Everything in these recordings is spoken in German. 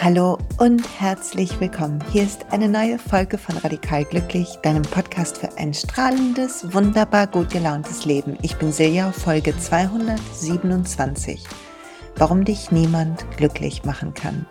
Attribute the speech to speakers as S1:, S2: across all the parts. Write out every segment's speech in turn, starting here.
S1: Hallo und herzlich willkommen. Hier ist eine neue Folge von Radikal Glücklich, deinem Podcast für ein strahlendes, wunderbar gut gelauntes Leben. Ich bin Silja, Folge 227. Warum dich niemand glücklich machen kann.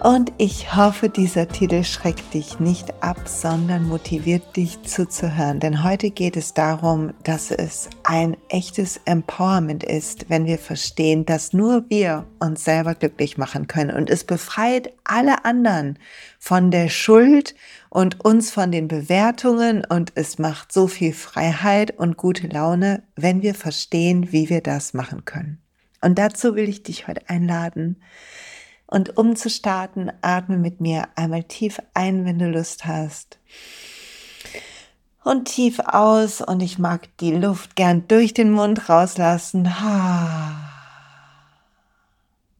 S1: Und ich hoffe, dieser Titel schreckt dich nicht ab, sondern motiviert dich zuzuhören. Denn heute geht es darum, dass es ein echtes Empowerment ist, wenn wir verstehen, dass nur wir uns selber glücklich machen können. Und es befreit alle anderen von der Schuld und uns von den Bewertungen. Und es macht so viel Freiheit und gute Laune, wenn wir verstehen, wie wir das machen können. Und dazu will ich dich heute einladen und um zu starten, atme mit mir einmal tief ein, wenn du Lust hast. Und tief aus und ich mag die Luft gern durch den Mund rauslassen.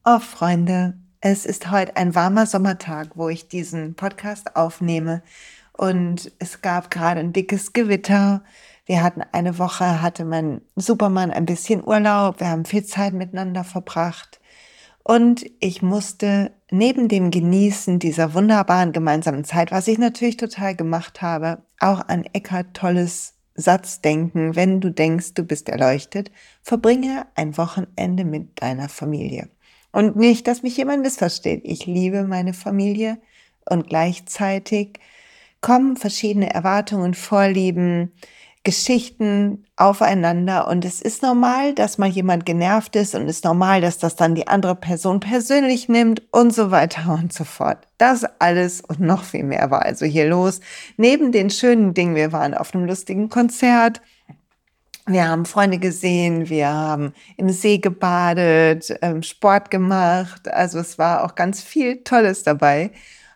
S1: Oh Freunde, es ist heute ein warmer Sommertag, wo ich diesen Podcast aufnehme und es gab gerade ein dickes Gewitter. Wir hatten eine Woche, hatte mein Supermann ein bisschen Urlaub, wir haben viel Zeit miteinander verbracht. Und ich musste neben dem Genießen dieser wunderbaren gemeinsamen Zeit, was ich natürlich total gemacht habe, auch an Eckhart Tolles Satz denken, wenn du denkst, du bist erleuchtet, verbringe ein Wochenende mit deiner Familie. Und nicht, dass mich jemand missversteht. Ich liebe meine Familie und gleichzeitig kommen verschiedene Erwartungen, Vorlieben, Geschichten aufeinander und es ist normal, dass mal jemand genervt ist und es ist normal, dass das dann die andere Person persönlich nimmt und so weiter und so fort. Das alles und noch viel mehr war also hier los. Neben den schönen Dingen, wir waren auf einem lustigen Konzert, wir haben Freunde gesehen, wir haben im See gebadet, ähm, Sport gemacht, also es war auch ganz viel Tolles dabei.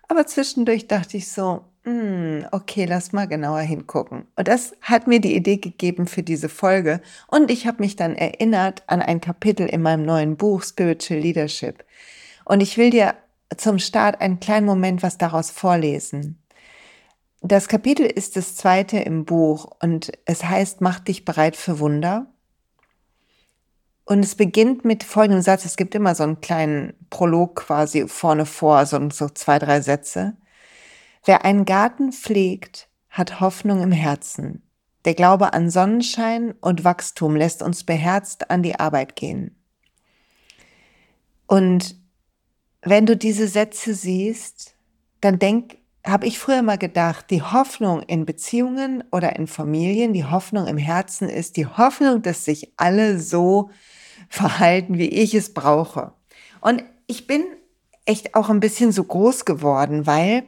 S1: Aber zwischendurch dachte ich so, hm, okay, lass mal genauer hingucken. Und das hat mir die Idee gegeben für diese Folge. Und ich habe mich dann erinnert an ein Kapitel in meinem neuen Buch Spiritual Leadership. Und ich will dir zum Start einen kleinen Moment was daraus vorlesen. Das Kapitel ist das zweite im Buch und es heißt, mach dich bereit für Wunder. Und es beginnt mit folgendem Satz. Es gibt immer so einen kleinen Prolog quasi vorne vor, so, so zwei, drei Sätze. Wer einen Garten pflegt, hat Hoffnung im Herzen. Der Glaube an Sonnenschein und Wachstum lässt uns beherzt an die Arbeit gehen. Und wenn du diese Sätze siehst, dann denk, habe ich früher mal gedacht, die Hoffnung in Beziehungen oder in Familien, die Hoffnung im Herzen ist die Hoffnung, dass sich alle so verhalten, wie ich es brauche. Und ich bin echt auch ein bisschen so groß geworden, weil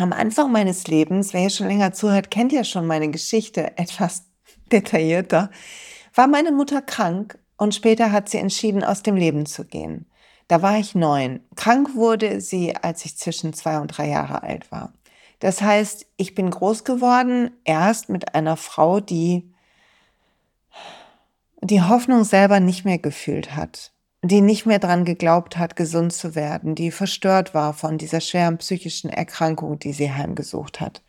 S1: am Anfang meines Lebens, wer hier schon länger zuhört, kennt ja schon meine Geschichte etwas detaillierter, war meine Mutter krank und später hat sie entschieden, aus dem Leben zu gehen. Da war ich neun. Krank wurde sie, als ich zwischen zwei und drei Jahre alt war. Das heißt, ich bin groß geworden, erst mit einer Frau, die die Hoffnung selber nicht mehr gefühlt hat die nicht mehr dran geglaubt hat, gesund zu werden, die verstört war von dieser schweren psychischen Erkrankung, die sie heimgesucht hat.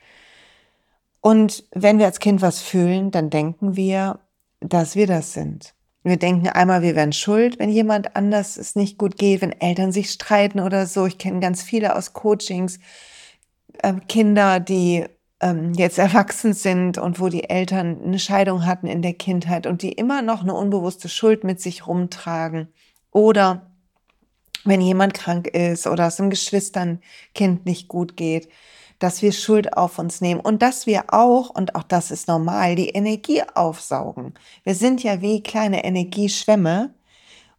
S1: Und wenn wir als Kind was fühlen, dann denken wir, dass wir das sind. Wir denken einmal, wir wären schuld, wenn jemand anders es nicht gut geht, wenn Eltern sich streiten oder so. Ich kenne ganz viele aus Coachings, äh, Kinder, die ähm, jetzt erwachsen sind und wo die Eltern eine Scheidung hatten in der Kindheit und die immer noch eine unbewusste Schuld mit sich rumtragen. Oder wenn jemand krank ist oder es einem Geschwisternkind nicht gut geht, dass wir Schuld auf uns nehmen und dass wir auch, und auch das ist normal, die Energie aufsaugen. Wir sind ja wie kleine Energieschwämme.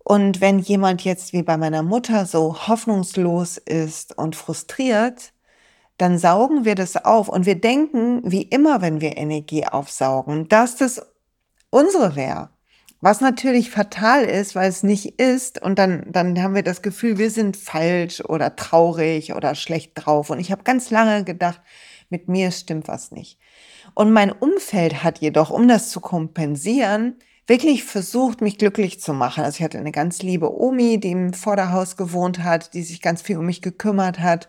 S1: Und wenn jemand jetzt wie bei meiner Mutter so hoffnungslos ist und frustriert, dann saugen wir das auf und wir denken, wie immer, wenn wir Energie aufsaugen, dass das unsere wäre. Was natürlich fatal ist, weil es nicht ist. Und dann, dann haben wir das Gefühl, wir sind falsch oder traurig oder schlecht drauf. Und ich habe ganz lange gedacht, mit mir stimmt was nicht. Und mein Umfeld hat jedoch, um das zu kompensieren, wirklich versucht, mich glücklich zu machen. Also ich hatte eine ganz liebe Omi, die im Vorderhaus gewohnt hat, die sich ganz viel um mich gekümmert hat.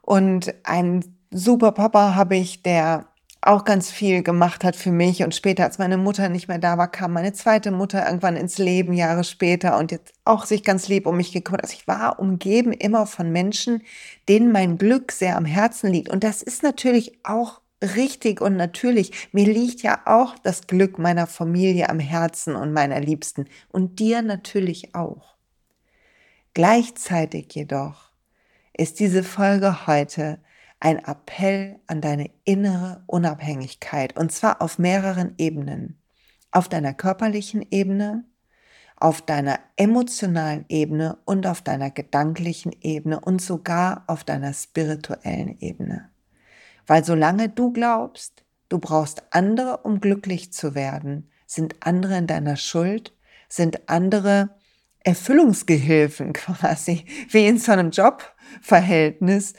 S1: Und ein super Papa habe ich, der auch ganz viel gemacht hat für mich. Und später, als meine Mutter nicht mehr da war, kam meine zweite Mutter irgendwann ins Leben, Jahre später, und jetzt auch sich ganz lieb um mich gekümmert. Also ich war umgeben immer von Menschen, denen mein Glück sehr am Herzen liegt. Und das ist natürlich auch richtig und natürlich. Mir liegt ja auch das Glück meiner Familie am Herzen und meiner Liebsten. Und dir natürlich auch. Gleichzeitig jedoch ist diese Folge heute ein Appell an deine innere Unabhängigkeit und zwar auf mehreren Ebenen. Auf deiner körperlichen Ebene, auf deiner emotionalen Ebene und auf deiner gedanklichen Ebene und sogar auf deiner spirituellen Ebene. Weil solange du glaubst, du brauchst andere, um glücklich zu werden, sind andere in deiner Schuld, sind andere Erfüllungsgehilfen quasi, wie in so einem Jobverhältnis,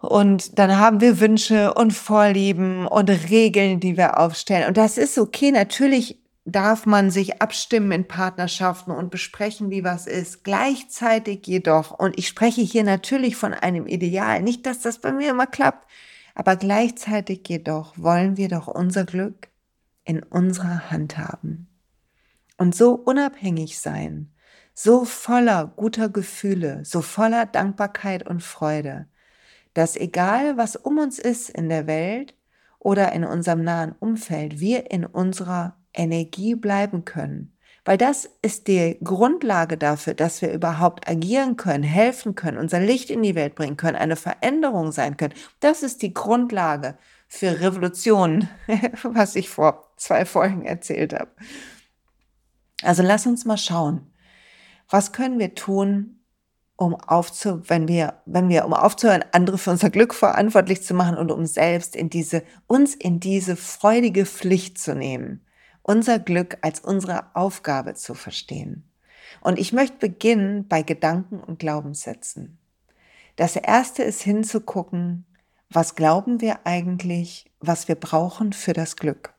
S1: und dann haben wir Wünsche und Vorlieben und Regeln, die wir aufstellen. Und das ist okay. Natürlich darf man sich abstimmen in Partnerschaften und besprechen, wie was ist. Gleichzeitig jedoch, und ich spreche hier natürlich von einem Ideal, nicht, dass das bei mir immer klappt, aber gleichzeitig jedoch wollen wir doch unser Glück in unserer Hand haben und so unabhängig sein, so voller guter Gefühle, so voller Dankbarkeit und Freude, dass egal was um uns ist in der Welt oder in unserem nahen Umfeld, wir in unserer Energie bleiben können. Weil das ist die Grundlage dafür, dass wir überhaupt agieren können, helfen können, unser Licht in die Welt bringen können, eine Veränderung sein können. Das ist die Grundlage für Revolution, was ich vor zwei Folgen erzählt habe. Also lass uns mal schauen, was können wir tun, um aufzu, wenn wir, wenn wir, um aufzuhören, andere für unser Glück verantwortlich zu machen und um selbst in diese, uns in diese freudige Pflicht zu nehmen, unser Glück als unsere Aufgabe zu verstehen. Und ich möchte beginnen bei Gedanken und Glaubenssätzen. Das erste ist hinzugucken, was glauben wir eigentlich, was wir brauchen für das Glück.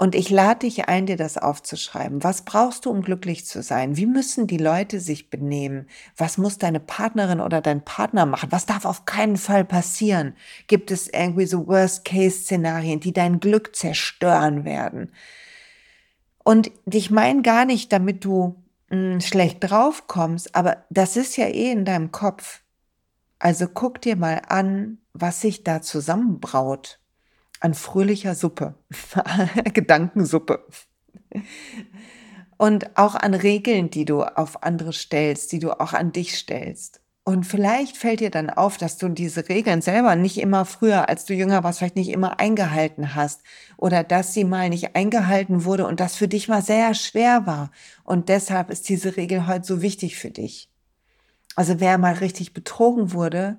S1: Und ich lade dich ein, dir das aufzuschreiben. Was brauchst du, um glücklich zu sein? Wie müssen die Leute sich benehmen? Was muss deine Partnerin oder dein Partner machen? Was darf auf keinen Fall passieren? Gibt es irgendwie so Worst-Case-Szenarien, die dein Glück zerstören werden? Und ich meine gar nicht, damit du mh, hm, schlecht drauf kommst, aber das ist ja eh in deinem Kopf. Also guck dir mal an, was sich da zusammenbraut an fröhlicher Suppe, Gedankensuppe. Und auch an Regeln, die du auf andere stellst, die du auch an dich stellst. Und vielleicht fällt dir dann auf, dass du diese Regeln selber nicht immer früher, als du jünger warst, vielleicht nicht immer eingehalten hast. Oder dass sie mal nicht eingehalten wurde und das für dich mal sehr schwer war. Und deshalb ist diese Regel heute so wichtig für dich. Also wer mal richtig betrogen wurde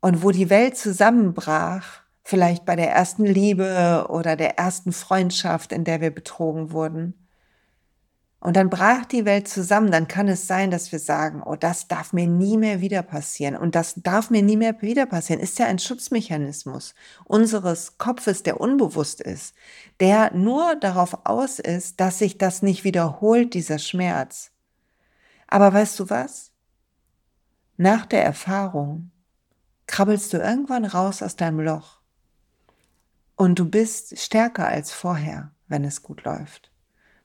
S1: und wo die Welt zusammenbrach, vielleicht bei der ersten Liebe oder der ersten Freundschaft, in der wir betrogen wurden. Und dann brach die Welt zusammen, dann kann es sein, dass wir sagen, oh, das darf mir nie mehr wieder passieren. Und das darf mir nie mehr wieder passieren, ist ja ein Schutzmechanismus unseres Kopfes, der unbewusst ist, der nur darauf aus ist, dass sich das nicht wiederholt, dieser Schmerz. Aber weißt du was? Nach der Erfahrung krabbelst du irgendwann raus aus deinem Loch und du bist stärker als vorher, wenn es gut läuft,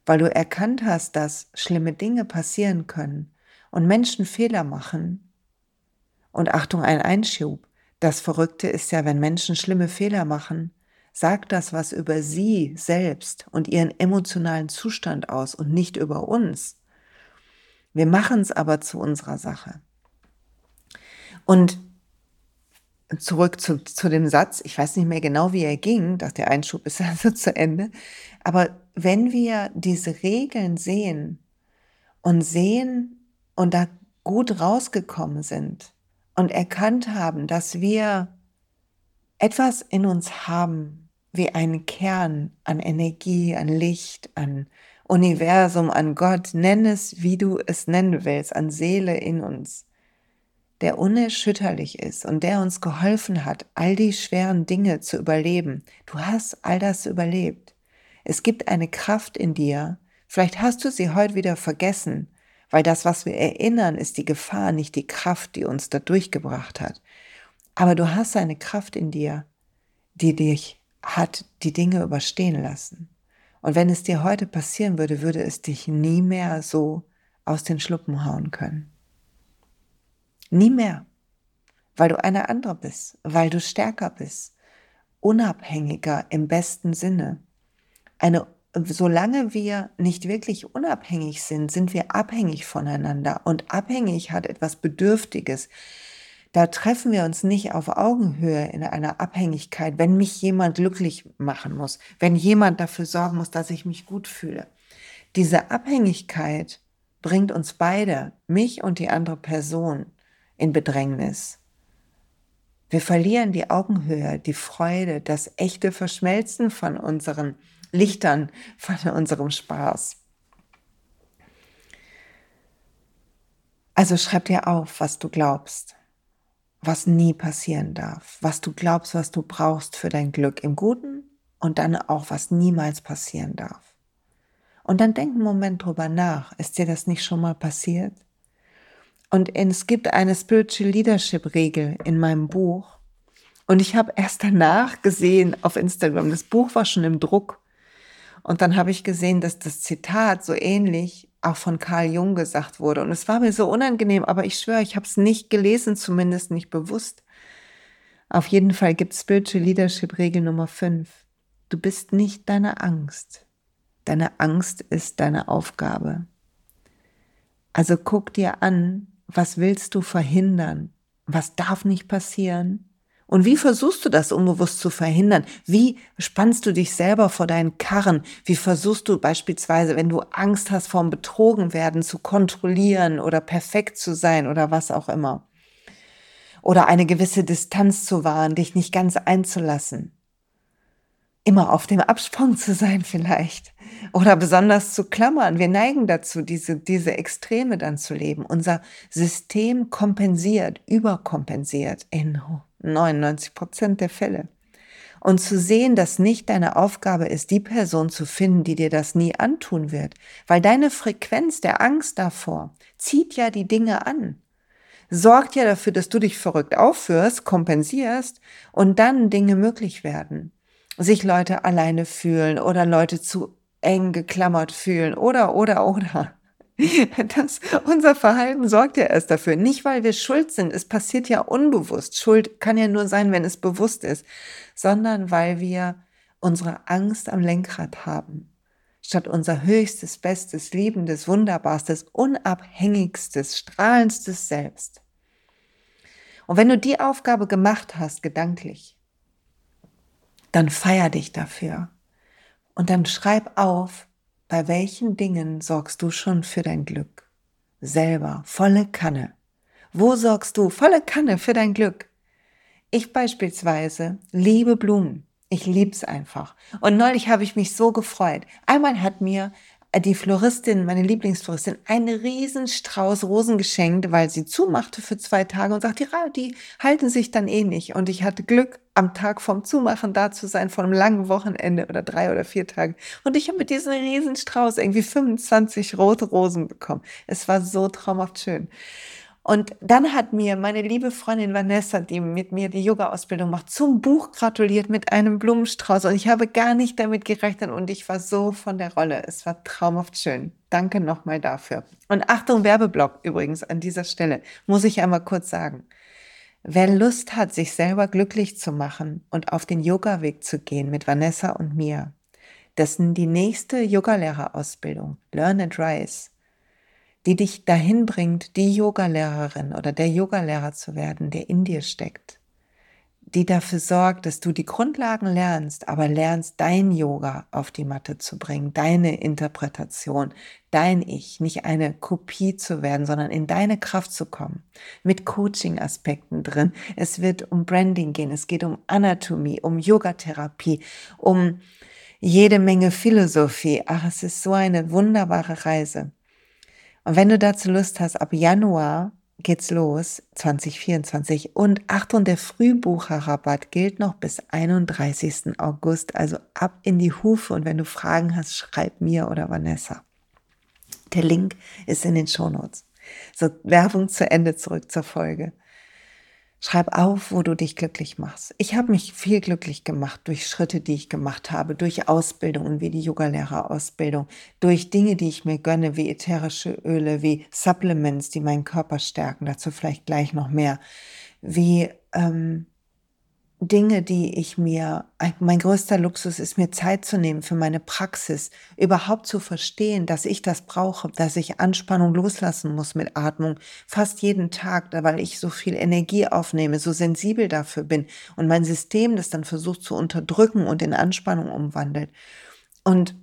S1: weil du erkannt hast, dass schlimme Dinge passieren können und Menschen Fehler machen. Und Achtung, ein Einschub. Das Verrückte ist ja, wenn Menschen schlimme Fehler machen, sagt das was über sie selbst und ihren emotionalen Zustand aus und nicht über uns. Wir machen es aber zu unserer Sache. Und zurück zu, zu dem Satz, ich weiß nicht mehr genau, wie er ging, dass der Einschub ist also zu Ende, aber wenn wir diese Regeln sehen und sehen und da gut rausgekommen sind und erkannt haben, dass wir etwas in uns haben, wie einen Kern an Energie, an Licht, an Universum, an Gott, nenn es, wie du es nennen willst, an Seele in uns, der unerschütterlich ist und der uns geholfen hat, all die schweren Dinge zu überleben. Du hast all das überlebt. Es gibt eine Kraft in dir. Vielleicht hast du sie heute wieder vergessen, weil das, was wir erinnern, ist die Gefahr, nicht die Kraft, die uns da durchgebracht hat. Aber du hast eine Kraft in dir, die dich hat die Dinge überstehen lassen. Und wenn es dir heute passieren würde, würde es dich nie mehr so aus den Schluppen hauen können. Nie mehr. Weil du eine andere bist, weil du stärker bist, unabhängiger im besten Sinne. Eine, solange wir nicht wirklich unabhängig sind, sind wir abhängig voneinander. Und abhängig hat etwas Bedürftiges. Da treffen wir uns nicht auf Augenhöhe in einer Abhängigkeit, wenn mich jemand glücklich machen muss, wenn jemand dafür sorgen muss, dass ich mich gut fühle. Diese Abhängigkeit bringt uns beide, mich und die andere Person, in Bedrängnis. Wir verlieren die Augenhöhe, die Freude, das echte Verschmelzen von unseren Lichtern, von unserem Spaß. Also schreib dir auf, was du glaubst, was nie passieren darf, was du glaubst, was du brauchst für dein Glück im Guten und dann auch, was niemals passieren darf. Und dann denk einen Moment drüber nach. Ist dir das nicht schon mal passiert? Und es gibt eine Spiritual Leadership Regel in meinem Buch. Und ich habe erst danach gesehen auf Instagram, das Buch war schon im Druck. Und dann habe ich gesehen, dass das Zitat so ähnlich auch von Carl Jung gesagt wurde. Und es war mir so unangenehm, aber ich schwöre, ich habe es nicht gelesen, zumindest nicht bewusst. Auf jeden Fall gibt es Spiritual Leadership Regel Nummer 5. Du bist nicht deine Angst. Deine Angst ist deine Aufgabe. Also guck dir an, was willst du verhindern? Was darf nicht passieren? Und wie versuchst du das unbewusst zu verhindern? Wie spannst du dich selber vor deinen Karren? Wie versuchst du beispielsweise, wenn du Angst hast vorm Betrogenwerden, zu kontrollieren oder perfekt zu sein oder was auch immer? Oder eine gewisse Distanz zu wahren, dich nicht ganz einzulassen? Immer auf dem Absprung zu sein vielleicht oder besonders zu klammern. Wir neigen dazu, diese, diese Extreme dann zu leben. Unser System kompensiert, überkompensiert in 99 Prozent der Fälle. Und zu sehen, dass nicht deine Aufgabe ist, die Person zu finden, die dir das nie antun wird. Weil deine Frequenz der Angst davor zieht ja die Dinge an sorgt ja dafür, dass du dich verrückt aufführst, kompensierst und dann Dinge möglich werden sich Leute alleine fühlen oder Leute zu eng geklammert fühlen oder, oder, oder. Das, unser Verhalten sorgt ja erst dafür. Nicht, weil wir schuld sind. Es passiert ja unbewusst. Schuld kann ja nur sein, wenn es bewusst ist, sondern weil wir unsere Angst am Lenkrad haben. Statt unser höchstes, bestes, liebendes, wunderbarstes, unabhängigstes, strahlendstes Selbst. Und wenn du die Aufgabe gemacht hast, gedanklich, dann feier dich dafür. Und dann schreib auf, bei welchen Dingen sorgst du schon für dein Glück? Selber, volle Kanne. Wo sorgst du volle Kanne für dein Glück? Ich beispielsweise liebe Blumen. Ich lieb's einfach. Und neulich habe ich mich so gefreut. Einmal hat mir die Floristin, meine Lieblingsfloristin, einen riesen Strauß Rosen geschenkt, weil sie zumachte für zwei Tage und sagte, ja, die halten sich dann eh nicht. Und ich hatte Glück, am Tag vom Zumachen da zu sein, von einem langen Wochenende oder drei oder vier Tagen. Und ich habe mit diesem riesen Strauß irgendwie 25 rote Rosen bekommen. Es war so traumhaft schön. Und dann hat mir meine liebe Freundin Vanessa, die mit mir die Yoga-Ausbildung macht, zum Buch gratuliert mit einem Blumenstrauß. Und ich habe gar nicht damit gerechnet und ich war so von der Rolle. Es war traumhaft schön. Danke nochmal dafür. Und Achtung, Werbeblock übrigens an dieser Stelle, muss ich einmal kurz sagen. Wer Lust hat, sich selber glücklich zu machen und auf den Yoga-Weg zu gehen mit Vanessa und mir, ist die nächste Yogalehrerausbildung, Learn and Rise die dich dahin bringt, die Yogalehrerin oder der Yogalehrer zu werden, der in dir steckt, die dafür sorgt, dass du die Grundlagen lernst, aber lernst, dein Yoga auf die Matte zu bringen, deine Interpretation, dein Ich, nicht eine Kopie zu werden, sondern in deine Kraft zu kommen, mit Coaching-Aspekten drin. Es wird um Branding gehen, es geht um Anatomie, um Yogatherapie, um jede Menge Philosophie. Ach, es ist so eine wunderbare Reise. Und wenn du dazu Lust hast, ab Januar geht's los, 2024. Und Achtung, der Frühbucherrabatt gilt noch bis 31. August. Also ab in die Hufe. Und wenn du Fragen hast, schreib mir oder Vanessa. Der Link ist in den Shownotes. So, Werbung zu Ende, zurück zur Folge. Schreib auf, wo du dich glücklich machst. Ich habe mich viel glücklich gemacht durch Schritte, die ich gemacht habe, durch Ausbildungen wie die Yogalehrerausbildung, durch Dinge, die ich mir gönne, wie ätherische Öle, wie Supplements, die meinen Körper stärken. Dazu vielleicht gleich noch mehr. Wie ähm, Dinge, die ich mir, mein größter Luxus ist mir Zeit zu nehmen für meine Praxis, überhaupt zu verstehen, dass ich das brauche, dass ich Anspannung loslassen muss mit Atmung, fast jeden Tag, weil ich so viel Energie aufnehme, so sensibel dafür bin und mein System das dann versucht zu unterdrücken und in Anspannung umwandelt. Und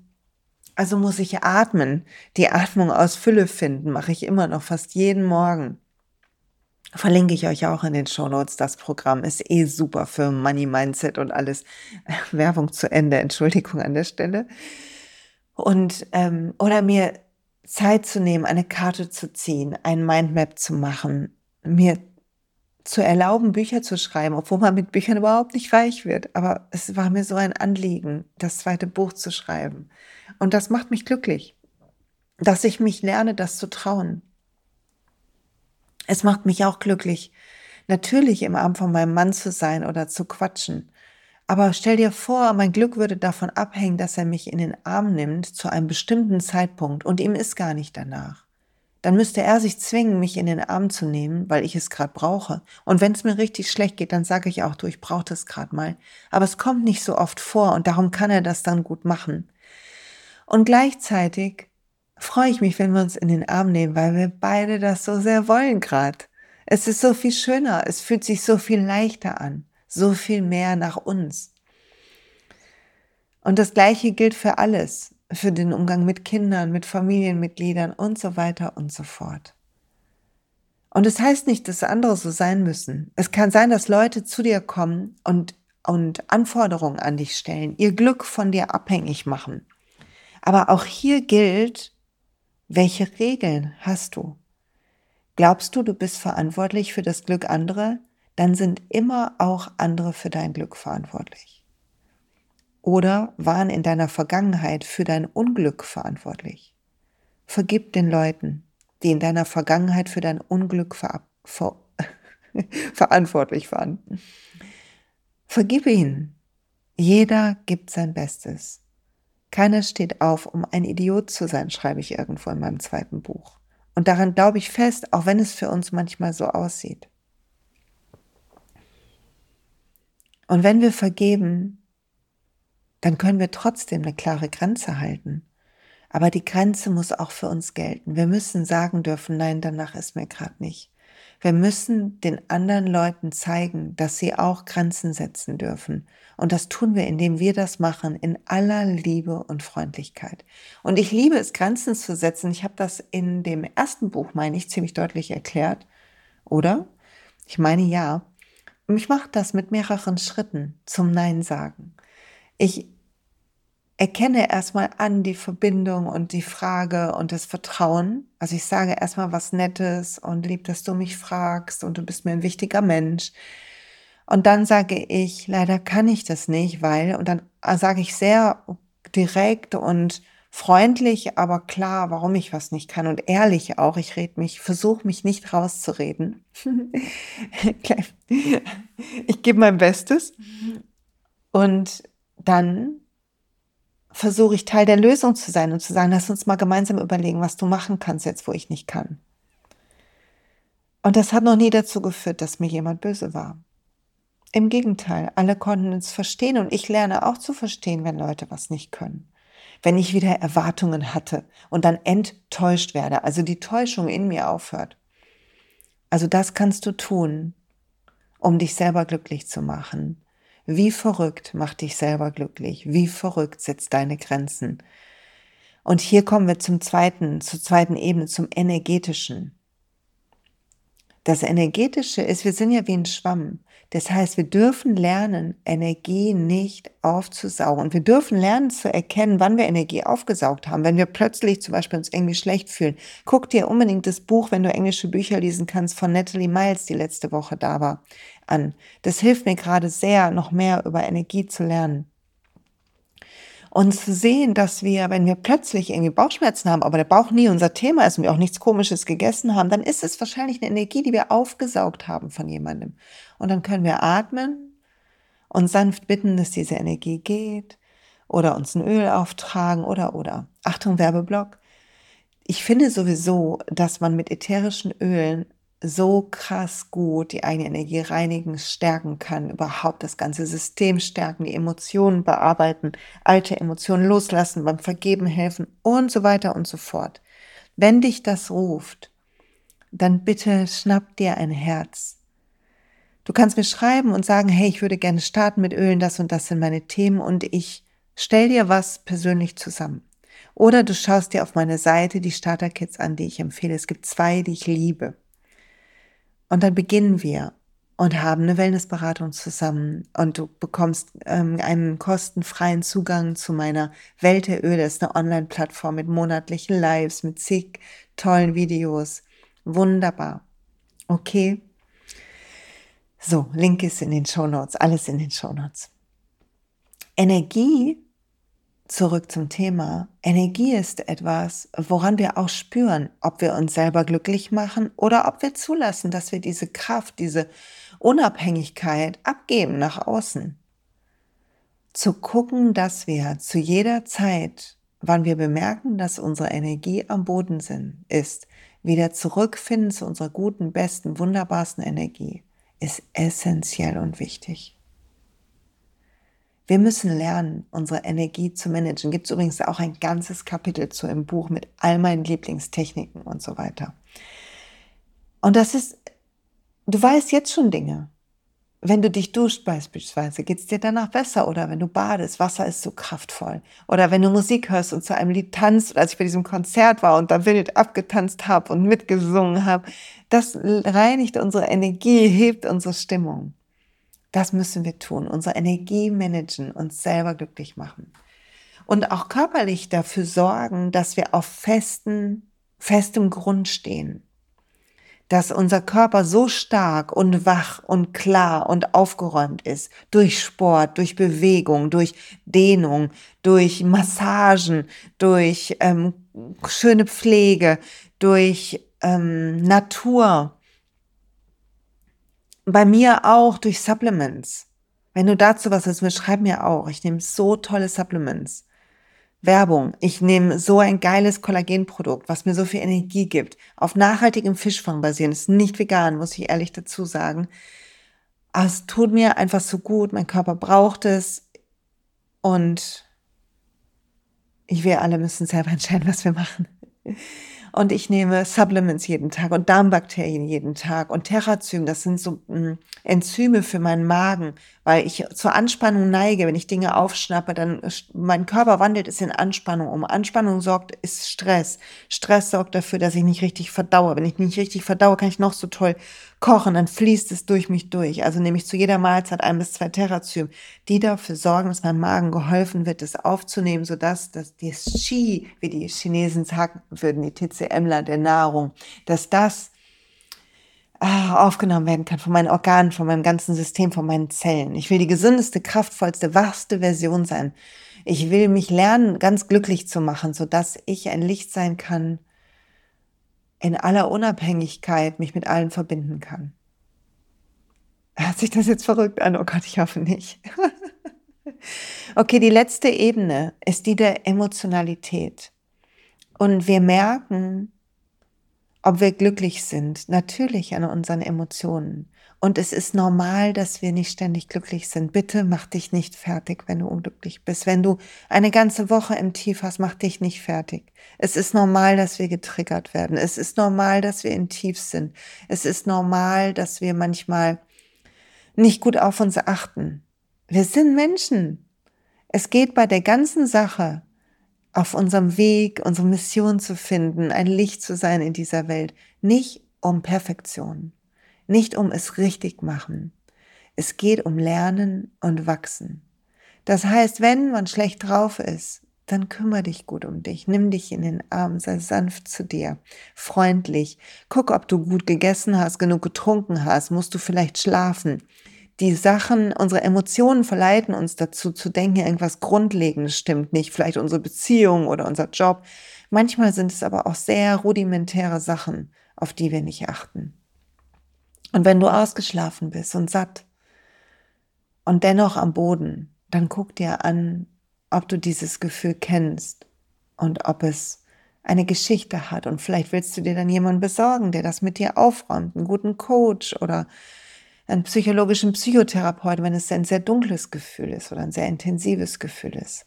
S1: also muss ich atmen, die Atmung aus Fülle finden, mache ich immer noch fast jeden Morgen. Verlinke ich euch auch in den Show Notes. Das Programm ist eh super für Money Mindset und alles. Werbung zu Ende, Entschuldigung an der Stelle. Und ähm, oder mir Zeit zu nehmen, eine Karte zu ziehen, ein Mindmap zu machen, mir zu erlauben, Bücher zu schreiben, obwohl man mit Büchern überhaupt nicht reich wird. Aber es war mir so ein Anliegen, das zweite Buch zu schreiben. Und das macht mich glücklich, dass ich mich lerne, das zu trauen es macht mich auch glücklich, natürlich im Arm von meinem Mann zu sein oder zu quatschen. Aber stell dir vor, mein Glück würde davon abhängen, dass er mich in den Arm nimmt zu einem bestimmten Zeitpunkt und ihm ist gar nicht danach. Dann müsste er sich zwingen, mich in den Arm zu nehmen, weil ich es gerade brauche. Und wenn es mir richtig schlecht geht, dann sage ich auch, du, ich brauche das gerade mal. Aber es kommt nicht so oft vor und darum kann er das dann gut machen. Und gleichzeitig freue ich mich, wenn wir uns in den Arm nehmen, weil wir beide das so sehr wollen gerade. Es ist so viel schöner, es fühlt sich so viel leichter an, so viel mehr nach uns. Und das Gleiche gilt für alles, für den Umgang mit Kindern, mit Familienmitgliedern und so weiter und so fort. Und es das heißt nicht, dass andere so sein müssen. Es kann sein, dass Leute zu dir kommen und, und Anforderungen an dich stellen, ihr Glück von dir abhängig machen. Aber auch hier gilt, welche Regeln hast du? Glaubst du, du bist verantwortlich für das Glück anderer? Dann sind immer auch andere für dein Glück verantwortlich. Oder waren in deiner Vergangenheit für dein Unglück verantwortlich? Vergib den Leuten, die in deiner Vergangenheit für dein Unglück ver ver verantwortlich waren. Vergib ihnen. Jeder gibt sein Bestes. Keiner steht auf, um ein Idiot zu sein, schreibe ich irgendwo in meinem zweiten Buch. Und daran glaube ich fest, auch wenn es für uns manchmal so aussieht. Und wenn wir vergeben, dann können wir trotzdem eine klare Grenze halten. Aber die Grenze muss auch für uns gelten. Wir müssen sagen dürfen, nein, danach ist mir gerade nicht. Wir müssen den anderen Leuten zeigen, dass sie auch Grenzen setzen dürfen. Und das tun wir, indem wir das machen, in aller Liebe und Freundlichkeit. Und ich liebe es, Grenzen zu setzen. Ich habe das in dem ersten Buch, meine ich, ziemlich deutlich erklärt. Oder? Ich meine ja. Und ich mache das mit mehreren Schritten zum Nein sagen. Ich erkenne erstmal an die Verbindung und die Frage und das Vertrauen. Also ich sage erstmal was Nettes und lieb, dass du mich fragst und du bist mir ein wichtiger Mensch. Und dann sage ich, leider kann ich das nicht, weil, und dann sage ich sehr direkt und freundlich, aber klar, warum ich was nicht kann und ehrlich auch. Ich rede mich, versuche mich nicht rauszureden. ich gebe mein Bestes. Und dann versuche ich Teil der Lösung zu sein und zu sagen, lass uns mal gemeinsam überlegen, was du machen kannst jetzt, wo ich nicht kann. Und das hat noch nie dazu geführt, dass mir jemand böse war. Im Gegenteil, alle konnten es verstehen und ich lerne auch zu verstehen, wenn Leute was nicht können. Wenn ich wieder Erwartungen hatte und dann enttäuscht werde, also die Täuschung in mir aufhört. Also das kannst du tun, um dich selber glücklich zu machen. Wie verrückt macht dich selber glücklich? Wie verrückt setzt deine Grenzen? Und hier kommen wir zum zweiten, zur zweiten Ebene, zum energetischen. Das energetische ist, wir sind ja wie ein Schwamm. Das heißt, wir dürfen lernen, Energie nicht aufzusaugen. Wir dürfen lernen zu erkennen, wann wir Energie aufgesaugt haben. Wenn wir plötzlich zum Beispiel uns irgendwie schlecht fühlen. Guck dir unbedingt das Buch, wenn du englische Bücher lesen kannst, von Natalie Miles, die letzte Woche da war, an. Das hilft mir gerade sehr, noch mehr über Energie zu lernen. Und zu sehen, dass wir, wenn wir plötzlich irgendwie Bauchschmerzen haben, aber der Bauch nie unser Thema ist und wir auch nichts Komisches gegessen haben, dann ist es wahrscheinlich eine Energie, die wir aufgesaugt haben von jemandem. Und dann können wir atmen und sanft bitten, dass diese Energie geht oder uns ein Öl auftragen oder oder. Achtung, Werbeblock. Ich finde sowieso, dass man mit ätherischen Ölen so krass gut die eigene Energie reinigen, stärken kann, überhaupt das ganze System stärken, die Emotionen bearbeiten, alte Emotionen loslassen, beim Vergeben helfen und so weiter und so fort. Wenn dich das ruft, dann bitte schnapp dir ein Herz. Du kannst mir schreiben und sagen, hey, ich würde gerne starten mit Ölen, das und das sind meine Themen und ich stell dir was persönlich zusammen. Oder du schaust dir auf meine Seite die Starter-Kits an, die ich empfehle. Es gibt zwei, die ich liebe. Und dann beginnen wir und haben eine Wellnessberatung zusammen und du bekommst ähm, einen kostenfreien Zugang zu meiner Welt der Öle. Das ist eine Online-Plattform mit monatlichen Lives, mit zig tollen Videos. Wunderbar. Okay. So, Link ist in den Show Notes, alles in den Show Notes. Energie zurück zum Thema. Energie ist etwas, woran wir auch spüren, ob wir uns selber glücklich machen oder ob wir zulassen, dass wir diese Kraft, diese Unabhängigkeit abgeben nach außen. Zu gucken, dass wir zu jeder Zeit, wann wir bemerken, dass unsere Energie am Boden sind, ist, wieder zurückfinden zu unserer guten, besten, wunderbarsten Energie, ist essentiell und wichtig. Wir müssen lernen, unsere Energie zu managen. Gibt es übrigens auch ein ganzes Kapitel zu im Buch mit all meinen Lieblingstechniken und so weiter. Und das ist, du weißt jetzt schon Dinge. Wenn du dich duscht beispielsweise, geht es dir danach besser. Oder wenn du badest, Wasser ist so kraftvoll. Oder wenn du Musik hörst und zu einem Lied tanzt, als ich bei diesem Konzert war und da wild abgetanzt habe und mitgesungen habe, das reinigt unsere Energie, hebt unsere Stimmung. Das müssen wir tun. Unsere Energie managen, uns selber glücklich machen. Und auch körperlich dafür sorgen, dass wir auf festen, festem Grund stehen. Dass unser Körper so stark und wach und klar und aufgeräumt ist. Durch Sport, durch Bewegung, durch Dehnung, durch Massagen, durch ähm, schöne Pflege, durch ähm, Natur, bei mir auch durch Supplements. Wenn du dazu was hast, schreib mir auch. Ich nehme so tolle Supplements. Werbung. Ich nehme so ein geiles Kollagenprodukt, was mir so viel Energie gibt. Auf nachhaltigem Fischfang basieren. Ist nicht vegan, muss ich ehrlich dazu sagen. Aber es tut mir einfach so gut. Mein Körper braucht es. Und ich wir alle müssen selber entscheiden, was wir machen und ich nehme Supplements jeden Tag und Darmbakterien jeden Tag und Terrazym, das sind so mh, hm, Enzyme für meinen Magen, weil ich zur Anspannung neige, wenn ich Dinge aufschnappe, dann mein Körper wandelt es in Anspannung um. Anspannung sorgt ist Stress. Stress sorgt dafür, dass ich nicht richtig verdaue. Wenn ich nicht richtig verdaue, kann ich noch so toll kochen, dann fließt es durch mich durch. Also nehme ich zu jeder Mahlzeit ein bis zwei Terrazym, die dafür sorgen, dass meinem Magen geholfen wird, das aufzunehmen, sodass das, das Qi, wie die Chinesen sagen würden, die TCMler der Nahrung, dass das aufgenommen werden kann von meinen Organen, von meinem ganzen System, von meinen Zellen. Ich will die gesündeste, kraftvollste, wachste Version sein. Ich will mich lernen, ganz glücklich zu machen, sodass ich ein Licht sein kann, in aller Unabhängigkeit mich mit allen verbinden kann. Hört sich das jetzt verrückt an? Oh Gott, ich hoffe nicht. okay, die letzte Ebene ist die der Emotionalität. Und wir merken, ob wir glücklich sind, natürlich an unseren Emotionen. Und es ist normal, dass wir nicht ständig glücklich sind. Bitte mach dich nicht fertig, wenn du unglücklich bist. Wenn du eine ganze Woche im Tief hast, mach dich nicht fertig. Es ist normal, dass wir getriggert werden. Es ist normal, dass wir in Tief sind. Es ist normal, dass wir manchmal nicht gut auf uns achten. Wir sind Menschen. Es geht bei der ganzen Sache auf unserem Weg, unsere Mission zu finden, ein Licht zu sein in dieser Welt. Nicht um Perfektion, nicht um es richtig machen. Es geht um Lernen und Wachsen. Das heißt, wenn man schlecht drauf ist, dann kümmere dich gut um dich, nimm dich in den Arm, sei sanft zu dir, freundlich. Guck, ob du gut gegessen hast, genug getrunken hast, musst du vielleicht schlafen. Die Sachen, unsere Emotionen verleiten uns dazu zu denken, irgendwas Grundlegendes stimmt nicht, vielleicht unsere Beziehung oder unser Job. Manchmal sind es aber auch sehr rudimentäre Sachen, auf die wir nicht achten. Und wenn du ausgeschlafen bist und satt und dennoch am Boden, dann guck dir an, ob du dieses Gefühl kennst und ob es eine Geschichte hat. Und vielleicht willst du dir dann jemanden besorgen, der das mit dir aufräumt, einen guten Coach oder einen psychologischen Psychotherapeut, wenn es ein sehr dunkles Gefühl ist oder ein sehr intensives Gefühl ist.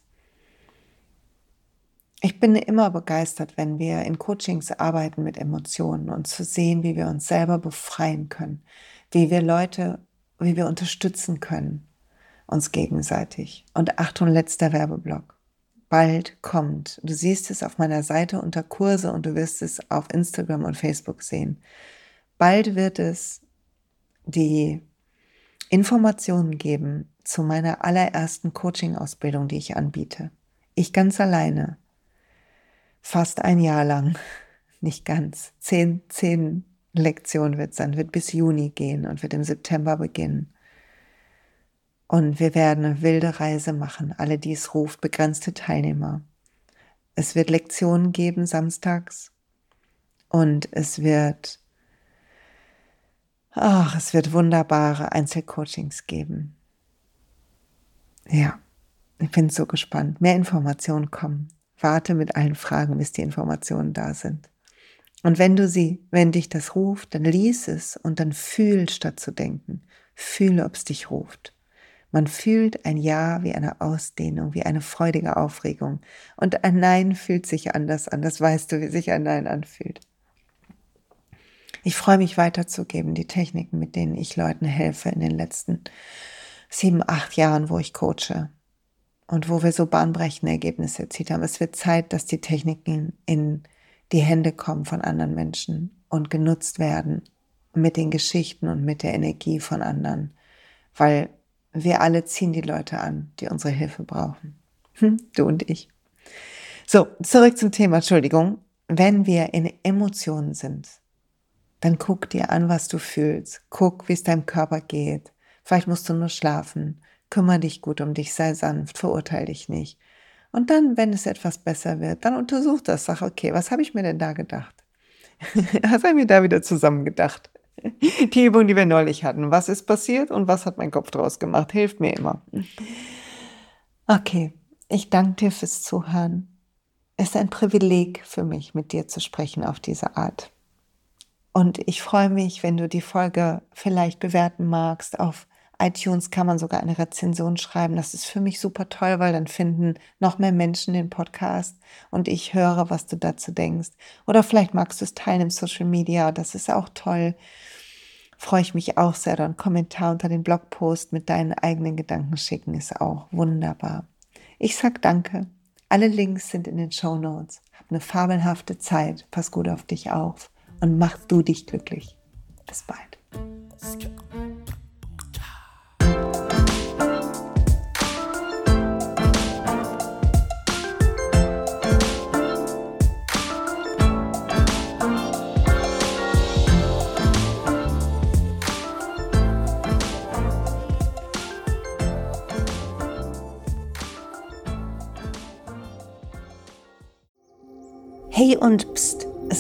S1: Ich bin immer begeistert, wenn wir in Coachings arbeiten mit Emotionen und zu sehen, wie wir uns selber befreien können, wie wir Leute, wie wir unterstützen können, uns gegenseitig. Und Achtung, letzter Werbeblock. Bald kommt, du siehst es auf meiner Seite unter Kurse und du wirst es auf Instagram und Facebook sehen. Bald wird es die Informationen geben zu meiner allerersten Coaching-Ausbildung, die ich anbiete. Ich ganz alleine. Fast ein Jahr lang. Nicht ganz. Zehn, zehn Lektionen wird es dann, wird bis Juni gehen und wird im September beginnen. Und wir werden eine wilde Reise machen, alle, die es ruft, begrenzte Teilnehmer. Es wird Lektionen geben samstags und es wird Ach, es wird wunderbare Einzelcoachings geben. Ja, ich bin so gespannt. Mehr Informationen kommen. Warte mit allen Fragen, bis die Informationen da sind. Und wenn du sie, wenn dich das ruft, dann lies es und dann fühl statt zu denken. Fühle, ob es dich ruft. Man fühlt ein Ja wie eine Ausdehnung, wie eine freudige Aufregung. Und ein Nein fühlt sich anders an. Das weißt du, wie sich ein Nein anfühlt. Ich freue mich weiterzugeben, die Techniken, mit denen ich Leuten helfe in den letzten sieben, acht Jahren, wo ich coache und wo wir so bahnbrechende Ergebnisse erzielt haben. Es wird Zeit, dass die Techniken in die Hände kommen von anderen Menschen und genutzt werden mit den Geschichten und mit der Energie von anderen, weil wir alle ziehen die Leute an, die unsere Hilfe brauchen. Hm, du und ich. So, zurück zum Thema, Entschuldigung. Wenn wir in Emotionen sind, dann guck dir an, was du fühlst. Guck, wie es deinem Körper geht. Vielleicht musst du nur schlafen. Kümmer dich gut um dich, sei sanft, verurteile dich nicht. Und dann, wenn es etwas besser wird, dann untersuch das. Sag, okay, was habe ich mir denn da gedacht? was habe ich mir da wieder zusammengedacht? Die Übung, die wir neulich hatten. Was ist passiert und was hat mein Kopf draus gemacht? Hilft mir immer. Okay, ich danke dir fürs Zuhören. Es ist ein Privileg für mich, mit dir zu sprechen auf diese Art. Und ich freue mich, wenn du die Folge vielleicht bewerten magst. Auf iTunes kann man sogar eine Rezension schreiben. Das ist für mich super toll, weil dann finden noch mehr Menschen den Podcast und ich höre, was du dazu denkst. Oder vielleicht magst du es teilen im Social Media. Das ist auch toll. Freue ich mich auch sehr. Dann Kommentar unter den Blogpost mit deinen eigenen Gedanken schicken ist auch wunderbar. Ich sag danke. Alle Links sind in den Show Notes. Hab eine fabelhafte Zeit. Pass gut auf dich auf und mach du dich glücklich. Bis bald. Hey und